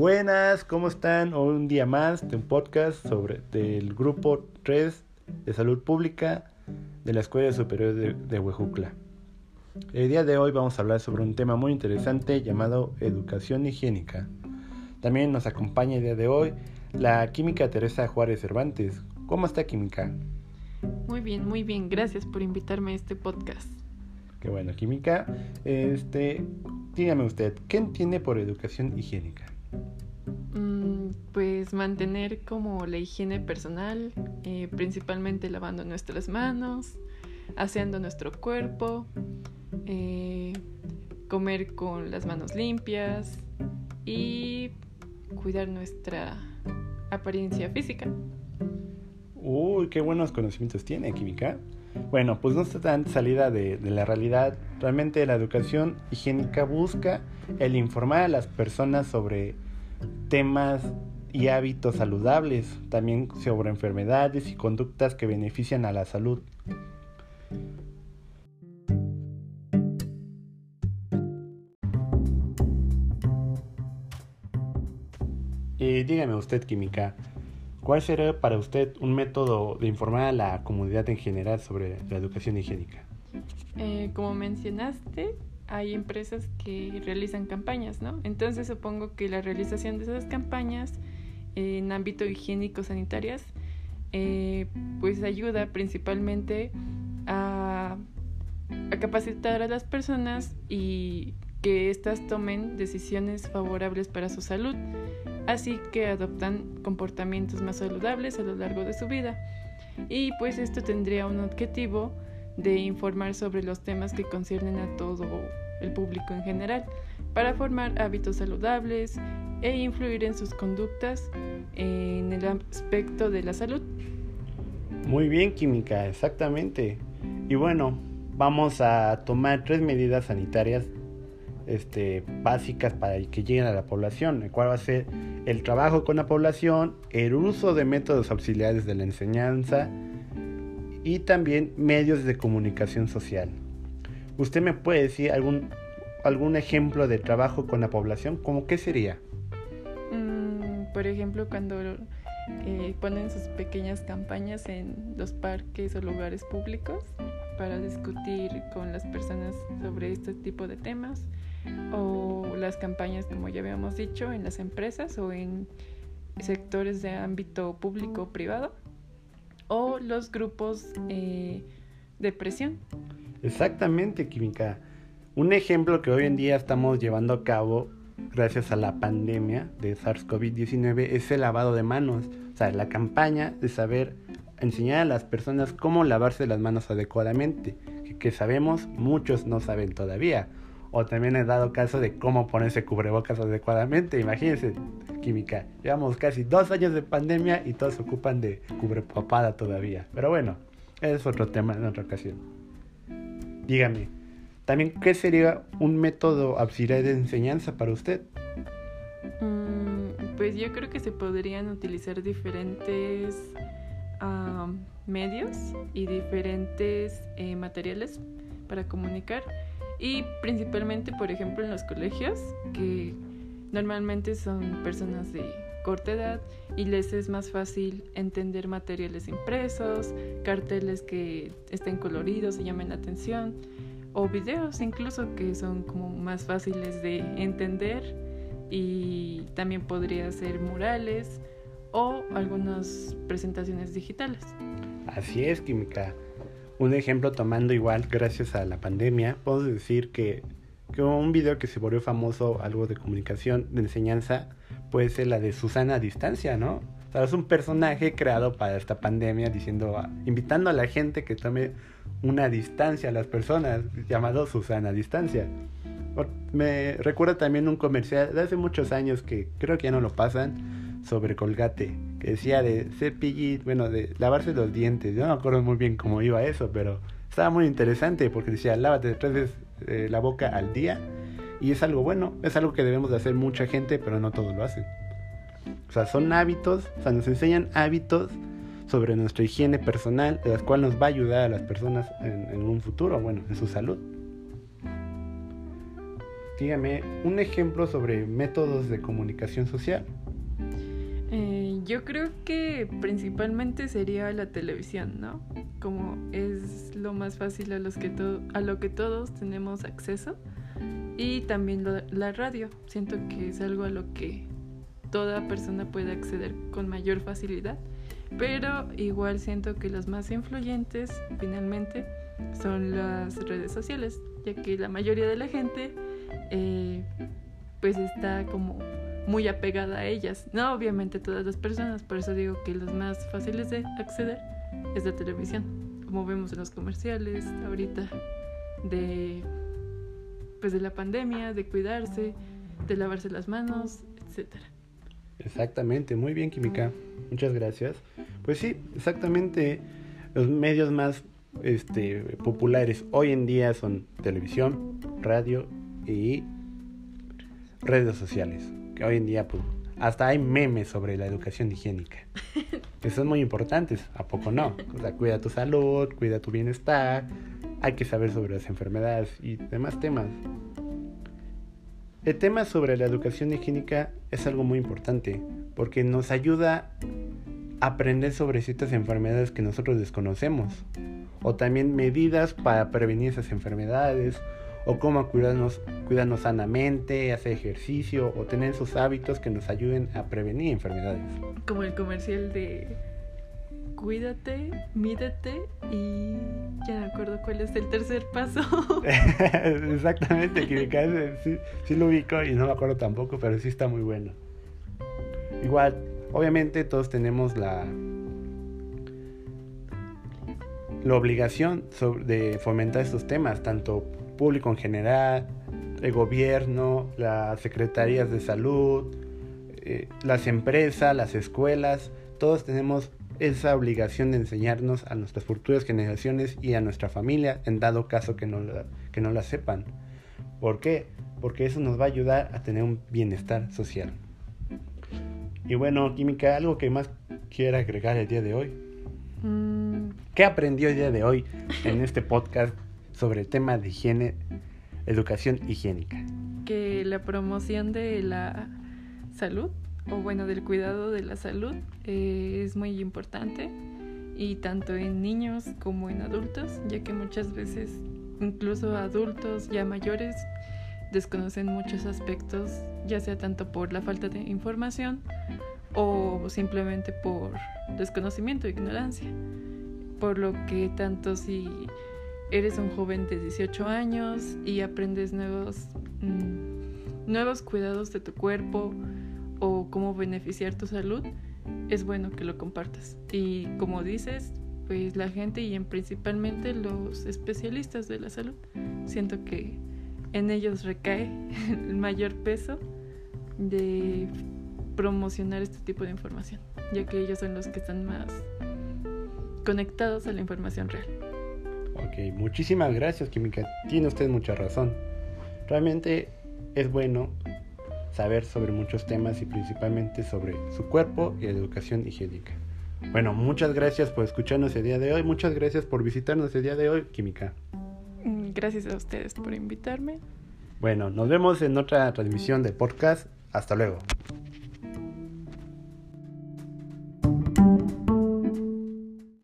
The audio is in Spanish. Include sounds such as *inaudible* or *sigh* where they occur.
Buenas, ¿cómo están? Hoy un día más de un podcast sobre del grupo 3 de salud pública de la Escuela Superior de, de Huejucla. El día de hoy vamos a hablar sobre un tema muy interesante llamado educación higiénica. También nos acompaña el día de hoy la química Teresa Juárez Cervantes. ¿Cómo está química? Muy bien, muy bien. Gracias por invitarme a este podcast. Qué bueno, química. Este, dígame usted, ¿qué entiende por educación higiénica? Pues mantener como la higiene personal, eh, principalmente lavando nuestras manos, aseando nuestro cuerpo, eh, comer con las manos limpias y cuidar nuestra apariencia física. Uy, qué buenos conocimientos tiene química. Bueno, pues no está tan salida de, la realidad. Realmente la educación higiénica busca el informar a las personas sobre temas y hábitos saludables, también sobre enfermedades y conductas que benefician a la salud. Y dígame usted, química, ¿Cuál sería para usted un método de informar a la comunidad en general sobre la educación higiénica? Eh, como mencionaste, hay empresas que realizan campañas, ¿no? Entonces supongo que la realización de esas campañas en ámbito higiénico-sanitarias eh, pues ayuda principalmente a, a capacitar a las personas y que éstas tomen decisiones favorables para su salud así que adoptan comportamientos más saludables a lo largo de su vida. Y pues esto tendría un objetivo de informar sobre los temas que conciernen a todo el público en general, para formar hábitos saludables e influir en sus conductas en el aspecto de la salud. Muy bien, química, exactamente. Y bueno, vamos a tomar tres medidas sanitarias este, básicas para que lleguen a la población, el cual va a ser el trabajo con la población, el uso de métodos auxiliares de la enseñanza y también medios de comunicación social. ¿Usted me puede decir algún, algún ejemplo de trabajo con la población? ¿Cómo qué sería? Mm, por ejemplo, cuando eh, ponen sus pequeñas campañas en los parques o lugares públicos para discutir con las personas sobre este tipo de temas o las campañas, como ya habíamos dicho, en las empresas o en sectores de ámbito público o privado, o los grupos eh, de presión. Exactamente, Química. Un ejemplo que hoy en día estamos llevando a cabo gracias a la pandemia de SARS-CoV-19 es el lavado de manos. O sea, la campaña de saber enseñar a las personas cómo lavarse las manos adecuadamente, que, que sabemos muchos no saben todavía o también he dado caso de cómo ponerse cubrebocas adecuadamente. Imagínense, química, llevamos casi dos años de pandemia y todos se ocupan de cubrepapada todavía. Pero bueno, es otro tema en otra ocasión. Dígame, también, ¿qué sería un método auxiliar de enseñanza para usted? Mm, pues yo creo que se podrían utilizar diferentes uh, medios y diferentes eh, materiales para comunicar y principalmente, por ejemplo, en los colegios, que normalmente son personas de corta edad y les es más fácil entender materiales impresos, carteles que estén coloridos y llamen la atención, o videos incluso que son como más fáciles de entender y también podría ser murales o algunas presentaciones digitales. Así es, Química. Un ejemplo tomando igual gracias a la pandemia, puedo decir que, que un video que se volvió famoso, algo de comunicación, de enseñanza, puede ser la de Susana a distancia, ¿no? O sea, es un personaje creado para esta pandemia diciendo, invitando a la gente que tome una distancia a las personas, llamado Susana a distancia. Me recuerda también un comercial de hace muchos años que creo que ya no lo pasan, sobre Colgate, que decía de cepillir, bueno, de lavarse los dientes. Yo no me acuerdo muy bien cómo iba eso, pero estaba muy interesante porque decía, lávate tres veces eh, la boca al día. Y es algo bueno, es algo que debemos de hacer mucha gente, pero no todos lo hacen. O sea, son hábitos, o sea, nos enseñan hábitos sobre nuestra higiene personal, de las cuales nos va a ayudar a las personas en, un futuro, bueno, en su salud. dígame un ejemplo sobre métodos de comunicación social. Eh, yo creo que principalmente sería la televisión, ¿no? Como es lo más fácil a, los que a lo que todos tenemos acceso. Y también la radio. Siento que es algo a lo que toda persona puede acceder con mayor facilidad. Pero igual siento que los más influyentes finalmente son las redes sociales, ya que la mayoría de la gente eh, pues está como muy apegada a ellas. No obviamente todas las personas, por eso digo que los más fáciles de acceder es la televisión, como vemos en los comerciales ahorita de pues de la pandemia, de cuidarse, de lavarse las manos, etcétera. Exactamente, muy bien, Química. Muchas gracias. Pues sí, exactamente. Los medios más este, populares hoy en día son televisión, radio y redes sociales. Que hoy en día, pues, hasta hay memes sobre la educación higiénica. *laughs* Que son muy importantes, ¿a poco no? O sea, cuida tu salud, cuida tu bienestar, hay que saber sobre las enfermedades y demás temas. El tema sobre la educación higiénica es algo muy importante porque nos ayuda a aprender sobre ciertas enfermedades que nosotros desconocemos o también medidas para prevenir esas enfermedades o cómo cuidarnos, cuidarnos sanamente, hacer ejercicio o tener esos hábitos que nos ayuden a prevenir enfermedades. Como el comercial de cuídate, mídete y ya no me acuerdo cuál es el tercer paso. *laughs* Exactamente, que sí, sí lo ubico y no me acuerdo tampoco, pero sí está muy bueno. Igual, obviamente todos tenemos la la obligación de fomentar estos temas, tanto público en general, el gobierno, las secretarías de salud, eh, las empresas, las escuelas, todos tenemos esa obligación de enseñarnos a nuestras futuras generaciones y a nuestra familia en dado caso que no, la, que no la sepan. ¿Por qué? Porque eso nos va a ayudar a tener un bienestar social. Y bueno, Química, ¿algo que más quiera agregar el día de hoy? Mm. ¿Qué aprendió el día de hoy en este podcast sobre el tema de higiene, educación higiénica? Que la promoción de la salud o bueno, del cuidado de la salud eh, es muy importante y tanto en niños como en adultos, ya que muchas veces incluso adultos ya mayores desconocen muchos aspectos, ya sea tanto por la falta de información o simplemente por desconocimiento, ignorancia. Por lo que tanto si eres un joven de 18 años y aprendes nuevos, mm, nuevos cuidados de tu cuerpo, o cómo beneficiar tu salud, es bueno que lo compartas. Y como dices, pues la gente y en principalmente los especialistas de la salud, siento que en ellos recae *laughs* el mayor peso de promocionar este tipo de información, ya que ellos son los que están más conectados a la información real. Ok, muchísimas gracias, Química. Tiene usted mucha razón. Realmente es bueno saber sobre muchos temas y principalmente sobre su cuerpo y la educación higiénica. Bueno, muchas gracias por escucharnos el día de hoy, muchas gracias por visitarnos el día de hoy, Química. Mm, gracias a ustedes por invitarme. Bueno, nos vemos en otra transmisión de podcast. Hasta luego.